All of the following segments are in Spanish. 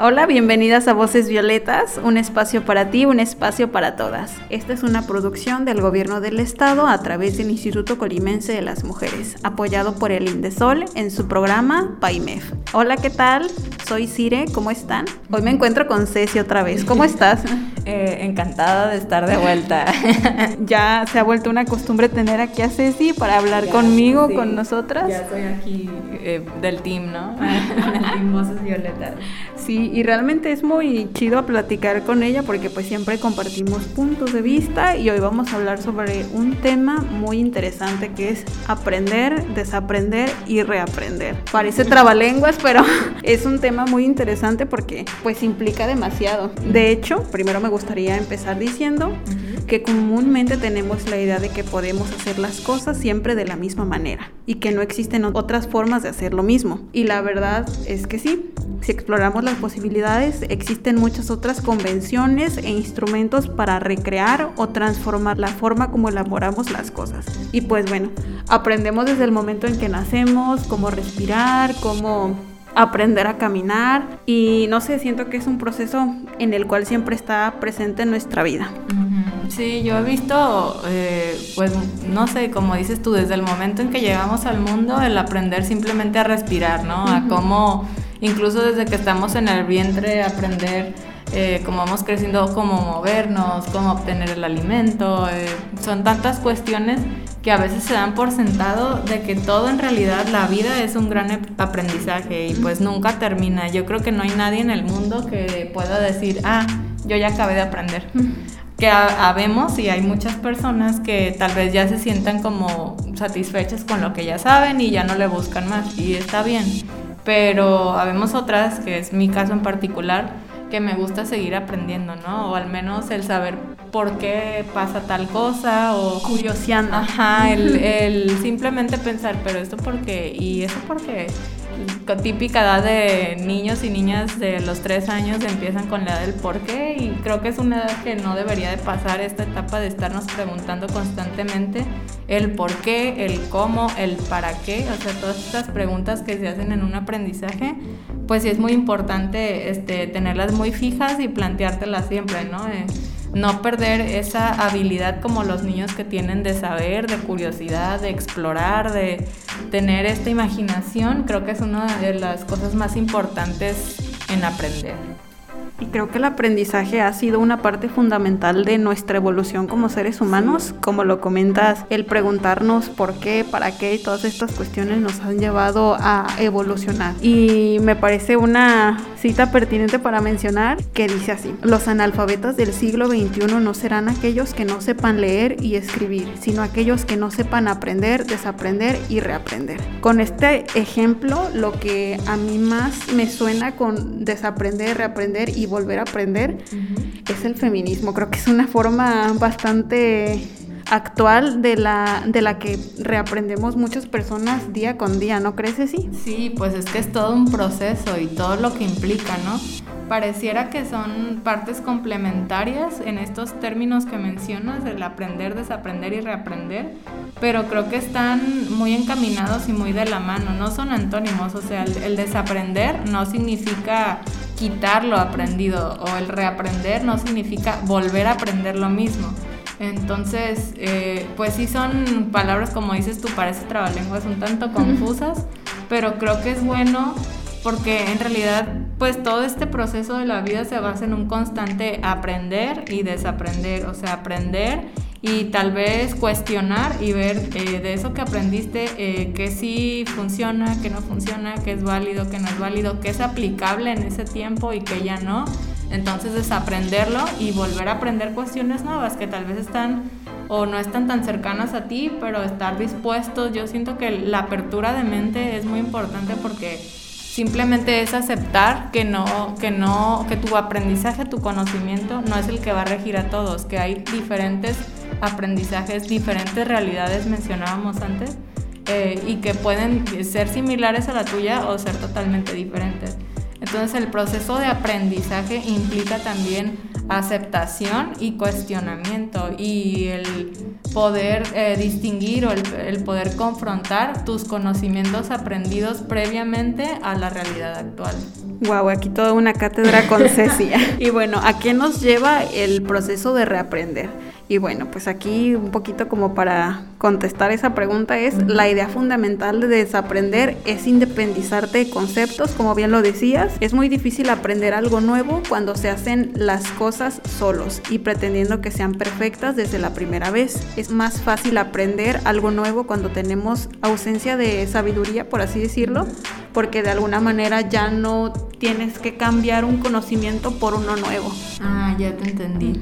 Hola, bienvenidas a Voces Violetas, un espacio para ti, un espacio para todas. Esta es una producción del Gobierno del Estado a través del Instituto Colimense de las Mujeres, apoyado por el INDESOL en su programa PAIMEF. Hola, ¿qué tal? Soy Cire, ¿cómo están? Hoy me encuentro con Ceci otra vez. ¿Cómo estás? Eh, encantada de estar de vuelta. ya se ha vuelto una costumbre tener aquí a Ceci para hablar conmigo, con nosotras. Ya estoy aquí eh, del team, ¿no? del team Voces Violetas. Sí, y realmente es muy chido platicar con ella porque pues siempre compartimos puntos de vista y hoy vamos a hablar sobre un tema muy interesante que es aprender, desaprender y reaprender. Parece trabalenguas, pero es un tema muy interesante porque pues implica demasiado. De hecho, primero me gustaría empezar diciendo que comúnmente tenemos la idea de que podemos hacer las cosas siempre de la misma manera y que no existen otras formas de hacer lo mismo. Y la verdad es que sí, si exploramos las posibilidades, existen muchas otras convenciones e instrumentos para recrear o transformar la forma como elaboramos las cosas. Y pues bueno, aprendemos desde el momento en que nacemos, cómo respirar, cómo aprender a caminar y no sé, siento que es un proceso en el cual siempre está presente en nuestra vida. Sí, yo he visto, eh, pues no sé, como dices tú, desde el momento en que llegamos al mundo, el aprender simplemente a respirar, ¿no? A cómo, incluso desde que estamos en el vientre, aprender eh, cómo vamos creciendo, cómo movernos, cómo obtener el alimento. Eh, son tantas cuestiones que a veces se dan por sentado de que todo en realidad, la vida es un gran aprendizaje y pues nunca termina. Yo creo que no hay nadie en el mundo que pueda decir, ah, yo ya acabé de aprender que habemos y hay muchas personas que tal vez ya se sientan como satisfechas con lo que ya saben y ya no le buscan más y está bien. Pero habemos otras, que es mi caso en particular, que me gusta seguir aprendiendo, ¿no? O al menos el saber por qué pasa tal cosa o... Curioseando. Ajá, el, el simplemente pensar, pero esto por qué y eso por qué típica edad de niños y niñas de los tres años empiezan con la edad del por qué y creo que es una edad que no debería de pasar esta etapa de estarnos preguntando constantemente el por qué, el cómo, el para qué, o sea, todas estas preguntas que se hacen en un aprendizaje, pues sí es muy importante este, tenerlas muy fijas y planteártelas siempre, ¿no? Eh, no perder esa habilidad como los niños que tienen de saber, de curiosidad, de explorar, de tener esta imaginación, creo que es una de las cosas más importantes en aprender. Y creo que el aprendizaje ha sido una parte fundamental de nuestra evolución como seres humanos. Como lo comentas, el preguntarnos por qué, para qué y todas estas cuestiones nos han llevado a evolucionar. Y me parece una cita pertinente para mencionar que dice así, los analfabetas del siglo XXI no serán aquellos que no sepan leer y escribir, sino aquellos que no sepan aprender, desaprender y reaprender. Con este ejemplo, lo que a mí más me suena con desaprender, reaprender y volver a aprender es el feminismo. Creo que es una forma bastante actual de la, de la que reaprendemos muchas personas día con día, ¿no crees así? Sí, pues es que es todo un proceso y todo lo que implica, ¿no? Pareciera que son partes complementarias en estos términos que mencionas, el aprender, desaprender y reaprender, pero creo que están muy encaminados y muy de la mano, no son antónimos, o sea, el desaprender no significa quitar lo aprendido o el reaprender no significa volver a aprender lo mismo. Entonces, eh, pues sí son palabras como dices tú, parece trabalenguas un tanto confusas, pero creo que es bueno porque en realidad pues todo este proceso de la vida se basa en un constante aprender y desaprender, o sea, aprender y tal vez cuestionar y ver eh, de eso que aprendiste eh, que sí funciona, que no funciona, que es válido, que no es válido, que es aplicable en ese tiempo y que ya no. Entonces desaprenderlo y volver a aprender cuestiones nuevas que tal vez están o no están tan cercanas a ti, pero estar dispuestos. Yo siento que la apertura de mente es muy importante porque Simplemente es aceptar que no, que no, que tu aprendizaje, tu conocimiento no es el que va a regir a todos, que hay diferentes aprendizajes, diferentes realidades mencionábamos antes, eh, y que pueden ser similares a la tuya o ser totalmente diferentes. Entonces el proceso de aprendizaje implica también aceptación y cuestionamiento y el poder eh, distinguir o el, poder confrontar tus conocimientos aprendidos previamente a la realidad actual. Wow, aquí toda una cátedra con Cecia. y bueno, ¿a qué nos lleva el proceso de reaprender? Y bueno, pues aquí un poquito como para contestar esa pregunta es, la idea fundamental de desaprender es independizarte de conceptos, como bien lo decías. Es muy difícil aprender algo nuevo cuando se hacen las cosas solos y pretendiendo que sean perfectas desde la primera vez. Es más fácil aprender algo nuevo cuando tenemos ausencia de sabiduría, por así decirlo, porque de alguna manera ya no tienes que cambiar un conocimiento por uno nuevo. Ah, ya te entendí.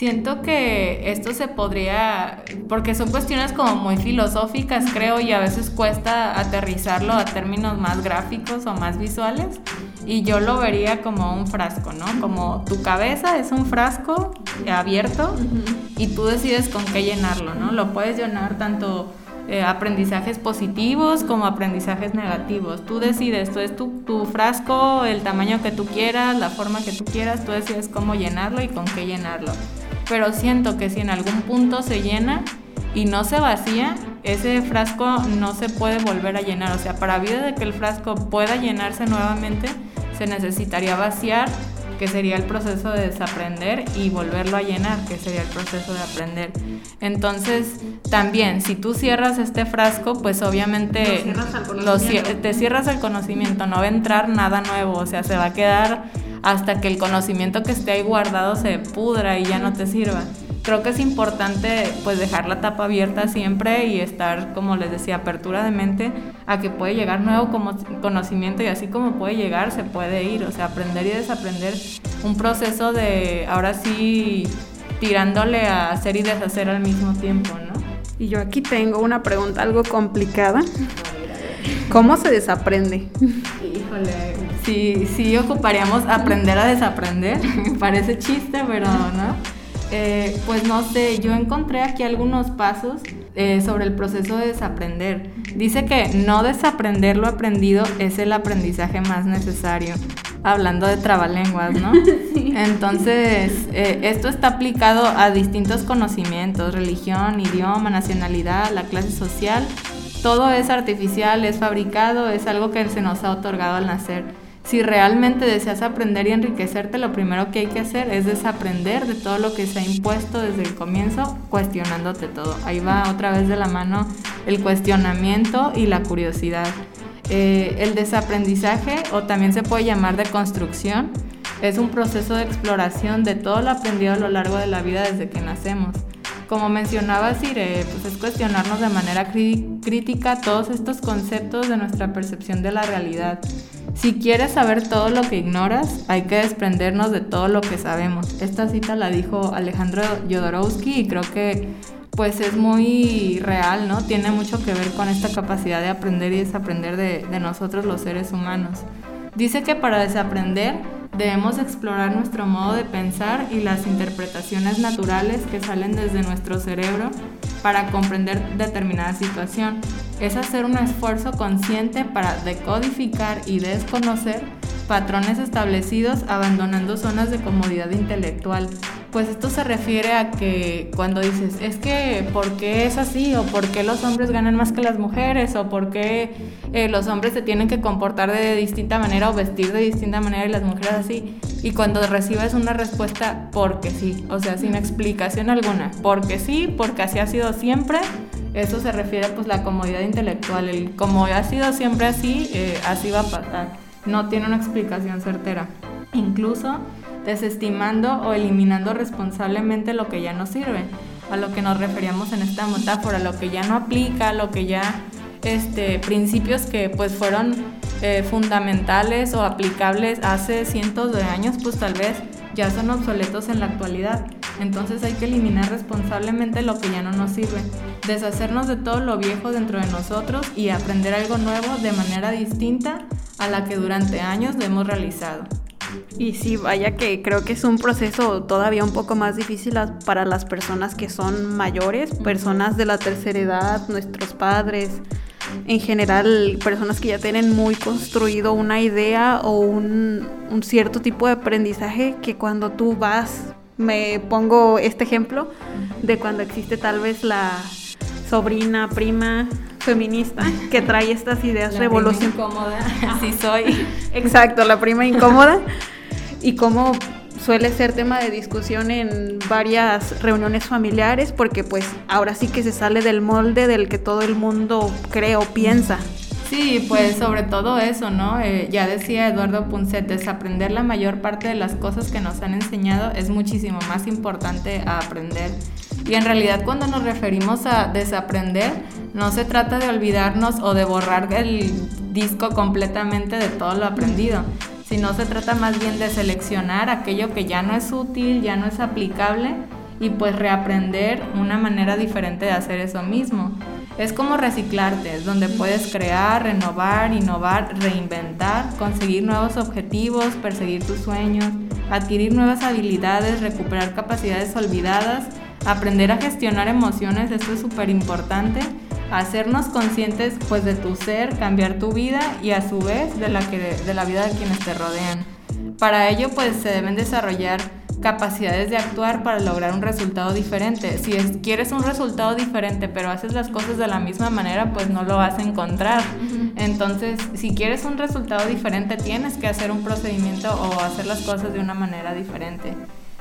Siento que esto se podría, porque son cuestiones como muy filosóficas, creo, y a veces cuesta aterrizarlo a términos más gráficos o más visuales. Y yo lo vería como un frasco, ¿no? Como tu cabeza es un frasco abierto y tú decides con qué llenarlo, ¿no? Lo puedes llenar tanto eh, aprendizajes positivos como aprendizajes negativos. Tú decides, tú es tu, tu, frasco, el tamaño que tú quieras, la forma que tú quieras, tú decides cómo llenarlo y con qué llenarlo. Pero siento que si en algún punto se llena y no se vacía, ese frasco no se puede volver a llenar. O sea, para vida de que el frasco pueda llenarse nuevamente, se necesitaría vaciar que sería el proceso de desaprender, y volverlo a llenar, que sería el proceso de aprender. Entonces, también, si tú cierras este frasco, pues obviamente te cierras al conocimiento, no va a entrar nada nuevo, o sea, se va a quedar hasta que el conocimiento que esté ahí guardado se pudra y ya no te sirva creo que es importante pues dejar la tapa abierta siempre y estar, como les decía, apertura de mente a que puede llegar nuevo como conocimiento y así como puede llegar, se puede ir, o sea, aprender y desaprender un proceso de ahora sí tirándole a hacer y deshacer al mismo tiempo, ¿no? Y yo aquí tengo una pregunta algo complicada. ¿Cómo se desaprende? Híjole, sí, sí ocuparíamos aprender a desaprender. Parece chiste, pero no. Eh, pues no sé, yo encontré aquí algunos pasos eh, sobre el proceso de desaprender. Dice que no desaprender lo aprendido es el aprendizaje más necesario. Hablando de trabalenguas, ¿no? Entonces, eh, esto está aplicado a distintos conocimientos, religión, idioma, nacionalidad, la clase social. Todo es artificial, es fabricado, es algo que se nos ha otorgado al nacer. Si realmente deseas aprender y enriquecerte, lo primero que hay que hacer es desaprender de todo lo que se ha impuesto desde el comienzo, cuestionándote todo. Ahí va otra vez de la mano el cuestionamiento y la curiosidad. Eh, el desaprendizaje, o también se puede llamar de construcción, es un proceso de exploración de todo lo aprendido a lo largo de la vida desde que nacemos. Como mencionaba Sire, pues es cuestionarnos de manera crítica todos estos conceptos de nuestra percepción de la realidad. Si quieres saber todo lo que ignoras, hay que desprendernos de todo lo que sabemos. Esta cita la dijo Alejandro Jodorowsky y creo que pues es muy real, ¿no? Tiene mucho que ver con esta capacidad de aprender y desaprender de, de nosotros los seres humanos. Dice que para desaprender debemos explorar nuestro modo de pensar y las interpretaciones naturales que salen desde nuestro cerebro para comprender determinada situación. Es hacer un esfuerzo consciente para decodificar y desconocer patrones establecidos abandonando zonas de comodidad intelectual. Pues esto se refiere a que cuando dices, es que ¿por qué es así? ¿O por qué los hombres ganan más que las mujeres? ¿O por qué eh, los hombres se tienen que comportar de distinta manera o vestir de distinta manera y las mujeres así? Y cuando recibes una respuesta, porque sí, o sea, sin explicación alguna, porque sí, porque así ha sido siempre, eso se refiere pues la comodidad intelectual, el como ha sido siempre así, eh, así va a pasar. No tiene una explicación certera. Incluso desestimando o eliminando responsablemente lo que ya no sirve, a lo que nos referíamos en esta metáfora, lo que ya no aplica, lo que ya, este, principios que pues fueron eh, fundamentales o aplicables hace cientos de años, pues tal vez ya son obsoletos en la actualidad. Entonces hay que eliminar responsablemente lo que ya no nos sirve, deshacernos de todo lo viejo dentro de nosotros y aprender algo nuevo de manera distinta a la que durante años lo hemos realizado. Y sí, vaya que creo que es un proceso todavía un poco más difícil para las personas que son mayores, personas de la tercera edad, nuestros padres, en general personas que ya tienen muy construido una idea o un, un cierto tipo de aprendizaje que cuando tú vas, me pongo este ejemplo de cuando existe tal vez la sobrina, prima feminista que trae estas ideas revolucionarias. incómoda, así soy. Exacto, la prima incómoda. Y cómo suele ser tema de discusión en varias reuniones familiares porque pues ahora sí que se sale del molde del que todo el mundo cree o piensa. Sí, pues sobre todo eso, ¿no? Eh, ya decía Eduardo Punset, desaprender la mayor parte de las cosas que nos han enseñado es muchísimo más importante a aprender. Y en realidad cuando nos referimos a desaprender, no se trata de olvidarnos o de borrar el disco completamente de todo lo aprendido, sino se trata más bien de seleccionar aquello que ya no es útil, ya no es aplicable y pues reaprender una manera diferente de hacer eso mismo. Es como reciclarte, donde puedes crear, renovar, innovar, reinventar, conseguir nuevos objetivos, perseguir tus sueños, adquirir nuevas habilidades, recuperar capacidades olvidadas, aprender a gestionar emociones, esto es súper importante, hacernos conscientes pues de tu ser, cambiar tu vida y a su vez de la, que, de la vida de quienes te rodean. Para ello pues se deben desarrollar capacidades de actuar para lograr un resultado diferente. Si quieres un resultado diferente pero haces las cosas de la misma manera, pues no lo vas a encontrar. Entonces, si quieres un resultado diferente, tienes que hacer un procedimiento o hacer las cosas de una manera diferente.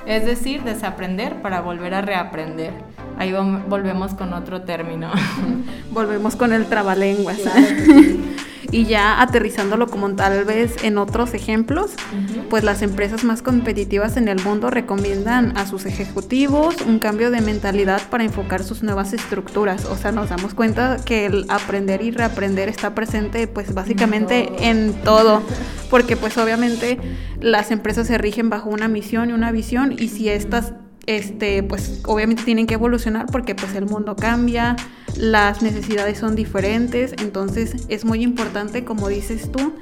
Es decir, desaprender para volver a reaprender. Ahí volvemos con otro término. volvemos con el trabalenguas. Y ya aterrizándolo como tal vez en otros ejemplos, pues las empresas más competitivas en el mundo recomiendan a sus ejecutivos un cambio de mentalidad para enfocar sus nuevas estructuras. O sea, nos damos cuenta que el aprender y reaprender está presente pues básicamente en todo, porque pues obviamente las empresas se rigen bajo una misión y una visión y si estas este, pues obviamente tienen que evolucionar porque pues el mundo cambia, las necesidades son diferentes, entonces es muy importante, como dices tú,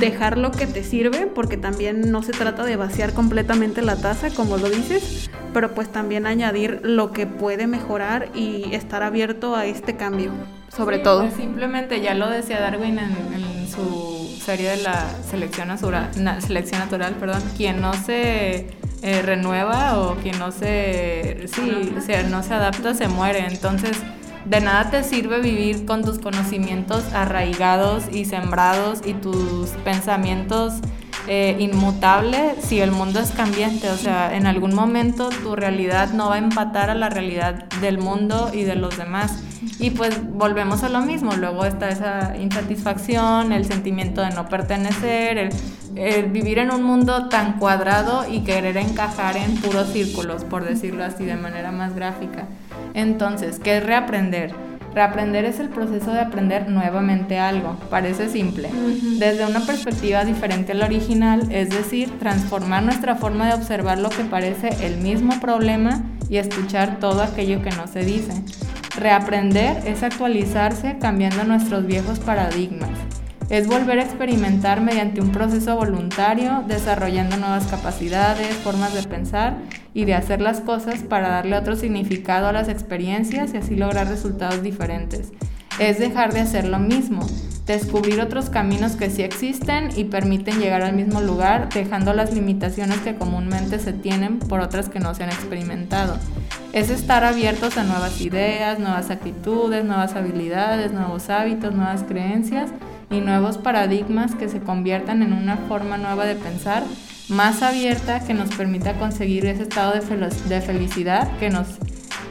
dejar lo que te sirve, porque también no se trata de vaciar completamente la taza, como lo dices, pero pues también añadir lo que puede mejorar y estar abierto a este cambio, sobre todo. Pues simplemente ya lo decía Darwin en, en su serie de la selección natural, selección natural, perdón, quien no se eh, renueva o quien no se, sí, no se adapta se muere. Entonces, de nada te sirve vivir con tus conocimientos arraigados y sembrados y tus pensamientos eh, inmutables si el mundo es cambiante. O sea, en algún momento tu realidad no va a empatar a la realidad del mundo y de los demás. Y pues volvemos a lo mismo. Luego está esa insatisfacción, el sentimiento de no pertenecer, el el vivir en un mundo tan cuadrado y querer encajar en puros círculos, por decirlo así de manera más gráfica. Entonces, ¿qué es reaprender? Reaprender es el proceso de aprender nuevamente algo. Parece simple. Desde una perspectiva diferente a la original, es decir, transformar nuestra forma de observar lo que parece el mismo problema y escuchar todo aquello que no se dice. Reaprender es actualizarse cambiando nuestros viejos paradigmas es volver a experimentar mediante un proceso voluntario, desarrollando nuevas capacidades, formas de pensar y de hacer las cosas para darle otro significado a las experiencias y así lograr resultados diferentes. Es dejar de hacer lo mismo, descubrir otros caminos que sí existen y permiten llegar al mismo lugar, dejando las limitaciones que comúnmente se tienen por otras que no se han experimentado. Es estar abiertos a nuevas ideas, nuevas actitudes, nuevas habilidades, nuevos hábitos, nuevas creencias y nuevos paradigmas que se conviertan en una forma nueva de pensar más abierta que nos permita conseguir ese estado de, felicidad que nos,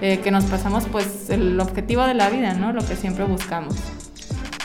eh, que nos pasamos pues el objetivo de la vida, ¿no? Lo que siempre buscamos.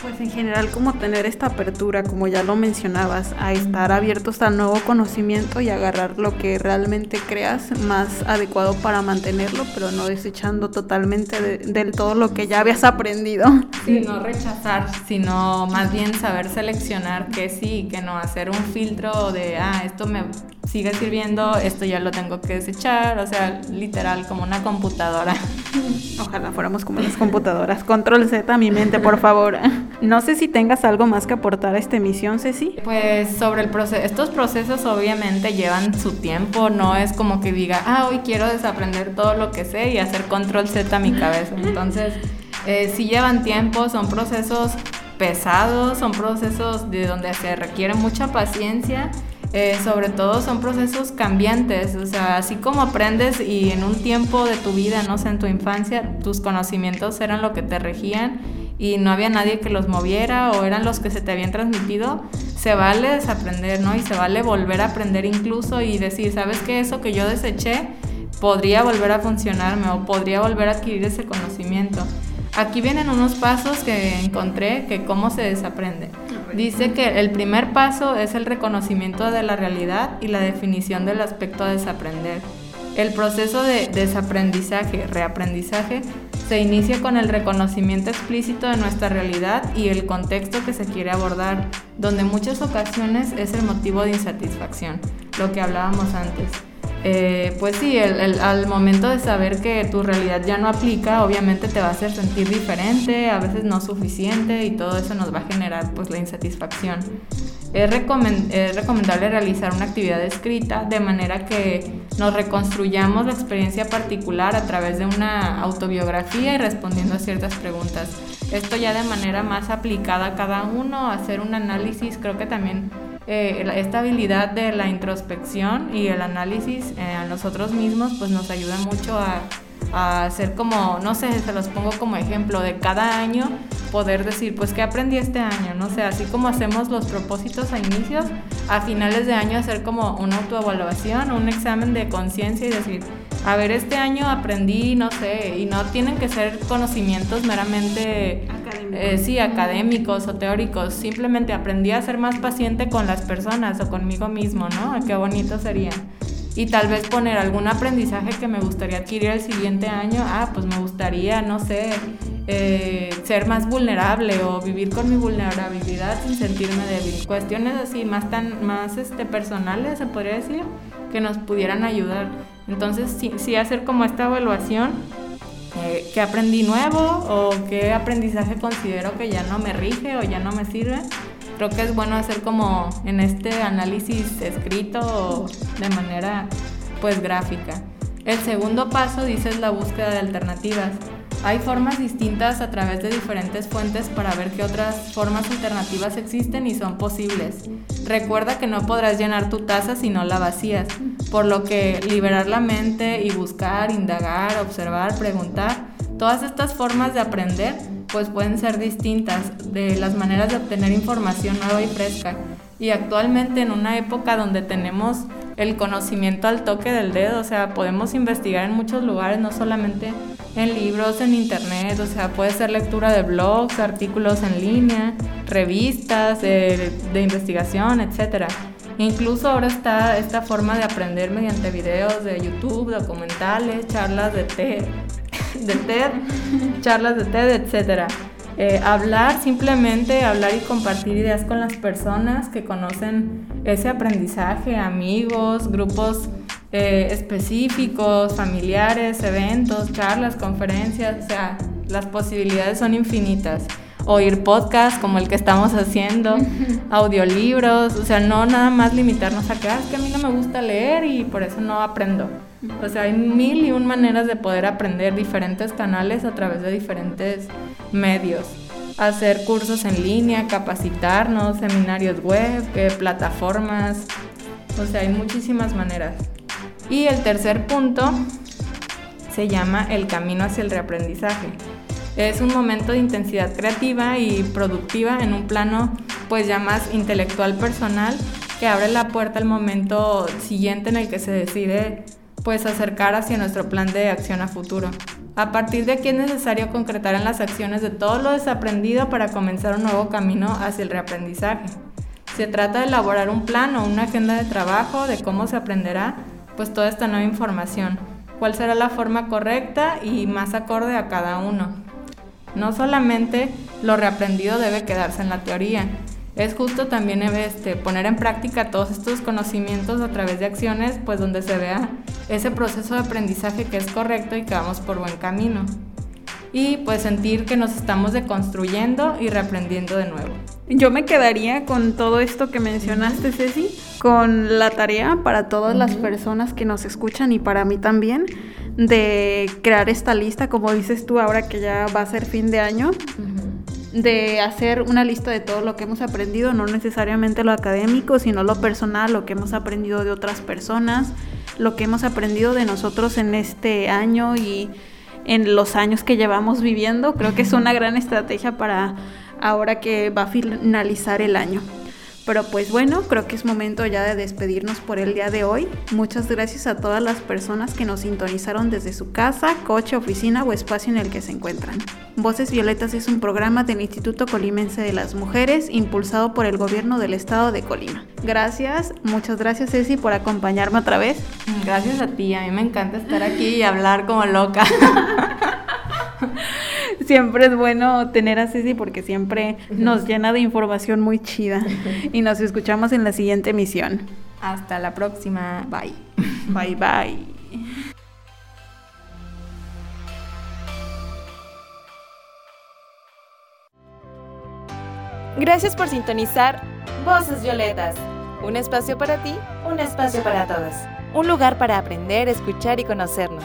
Pues en general como tener esta apertura, como ya lo mencionabas, a estar abiertos al nuevo conocimiento y agarrar lo que realmente creas más adecuado para mantenerlo, pero no desechando totalmente del todo lo que ya habías aprendido. Sí, no rechazar, sino más bien saber seleccionar qué sí, que no hacer un filtro de, ah, esto me sigue sirviendo, esto ya lo tengo que desechar, o sea, literal, como una computadora. Ojalá fuéramos como las computadoras. Control Z a mi mente, por favor. No sé si tengas algo más que aportar a esta emisión, Ceci. Pues sobre el proceso, estos procesos obviamente llevan su tiempo, no es como que diga, ah, hoy quiero desaprender todo lo que sé y hacer control Z a mi cabeza. Entonces, eh, sí llevan tiempo, son procesos pesados, son procesos de donde se requiere mucha paciencia eh, sobre todo son procesos cambiantes, o sea, así como aprendes y en un tiempo de tu vida, no sé, en tu infancia, tus conocimientos eran lo que te regían y no había nadie que los moviera o eran los que se te habían transmitido, se vale desaprender, ¿no? Y se vale volver a aprender incluso y decir, ¿sabes qué? Eso que yo deseché podría volver a funcionarme o podría volver a adquirir ese conocimiento. Aquí vienen unos pasos que encontré que cómo se desaprende. Dice que el primer paso es el reconocimiento de la realidad y la definición del aspecto a desaprender. El proceso de desaprendizaje, reaprendizaje, se inicia con el reconocimiento explícito de nuestra realidad y el contexto que se quiere abordar, donde muchas ocasiones es el motivo de insatisfacción, lo que hablábamos antes. Eh, pues sí, al momento de saber que tu realidad ya no aplica, obviamente te va a hacer sentir diferente, a veces no suficiente y todo eso nos va a generar pues la insatisfacción. Es, es recomendable realizar una actividad escrita de manera que nos reconstruyamos la experiencia particular a través de una autobiografía y respondiendo a ciertas preguntas. Esto ya de manera más aplicada a cada uno, hacer un análisis, creo que también eh, esta habilidad de la introspección y el análisis eh, a nosotros mismos pues nos ayuda mucho a, a hacer como, no sé, se los pongo como ejemplo de cada año poder decir, pues, ¿qué aprendí este año? No sé, así como hacemos los propósitos a inicios, a finales de año hacer como una autoevaluación, un examen de conciencia y decir, a ver, este año aprendí, no sé, y no tienen que ser conocimientos meramente. Eh, sí, académicos o teóricos, simplemente aprendí a ser más paciente con las personas o conmigo mismo, ¿no? Qué bonito sería y tal vez poner algún aprendizaje que me gustaría adquirir el siguiente año. Ah, pues me gustaría, no sé, eh, ser más vulnerable o vivir con mi vulnerabilidad sin sentirme débil. Cuestiones así más tan más este personales se podría decir que nos pudieran ayudar. Entonces sí, sí hacer como esta evaluación qué aprendí nuevo o qué aprendizaje considero que ya no me rige o ya no me sirve creo que es bueno hacer como en este análisis escrito de manera pues gráfica. El segundo paso dice la búsqueda de alternativas. Hay formas distintas a través de diferentes fuentes para ver qué otras formas alternativas existen y son posibles. Recuerda que no podrás llenar tu taza si no la vacías, por lo que liberar la mente y buscar, indagar, observar, preguntar, todas estas formas de aprender pues pueden ser distintas de las maneras de obtener información nueva y fresca. Y actualmente en una época donde tenemos el conocimiento al toque del dedo, o sea, podemos investigar en muchos lugares, no solamente en libros, en internet, o sea, puede ser lectura de blogs, artículos en línea, revistas de, investigación, etc. Incluso ahora está esta forma de aprender mediante videos de YouTube, documentales, charlas de TED, de TED, charlas de TED, etc. Eh, hablar, simplemente hablar y compartir ideas con las personas que conocen ese aprendizaje, amigos, grupos eh, específicos, familiares, eventos, charlas, conferencias, o sea, las posibilidades son infinitas. Oír podcasts como el que estamos haciendo, audiolibros, o sea, no nada más limitarnos a que, ah, es que a mí no me gusta leer y por eso no aprendo. O sea, hay mil y un maneras de poder aprender diferentes canales a través de diferentes medios. Hacer cursos en línea, capacitarnos, seminarios web, eh, plataformas. O sea, hay muchísimas maneras. Y el tercer punto se llama el camino hacia el reaprendizaje. Es un momento de intensidad creativa y productiva en un plano pues ya más intelectual personal que abre la puerta al momento siguiente en el que se decide pues acercar hacia nuestro plan de acción a futuro. A partir de aquí es necesario concretar en las acciones de todo lo desaprendido para comenzar un nuevo camino hacia el reaprendizaje. Se trata de elaborar un plan o una agenda de trabajo de cómo se aprenderá pues toda esta nueva información, cuál será la forma correcta y más acorde a cada uno. No solamente lo reaprendido debe quedarse en la teoría, es justo también este, poner en práctica todos estos conocimientos a través de acciones, pues donde se vea ese proceso de aprendizaje que es correcto y que vamos por buen camino. Y pues sentir que nos estamos deconstruyendo y reaprendiendo de nuevo. Yo me quedaría con todo esto que mencionaste, Ceci, con la tarea para todas las personas que nos escuchan y para mí también, de crear esta lista, como dices tú, ahora que ya va a ser fin de año, de hacer una lista de todo lo que hemos aprendido, no necesariamente lo académico, sino lo personal, lo que hemos aprendido de otras personas, lo que hemos aprendido de nosotros en este año y en los años que llevamos viviendo. Creo que es una gran estrategia para ahora que va a finalizar el año. Pero pues bueno, creo que es momento ya de despedirnos por el día de hoy. Muchas gracias a todas las personas que nos sintonizaron desde su casa, coche, oficina o espacio en el que se encuentran. Voces Violetas es un programa del Instituto Colimense de las Mujeres impulsado por el gobierno del estado de Colima. Gracias, muchas gracias Ceci por acompañarme otra vez. Gracias a ti, a mí me encanta estar aquí y hablar como loca. siempre es bueno tener a Ceci porque siempre nos llena de información muy chida. Y nos escuchamos en la siguiente emisión. Hasta la próxima. Bye. Bye, bye. Gracias por sintonizar Voces Violetas. Un espacio para ti, un espacio para todos. Un lugar para aprender, escuchar y conocernos.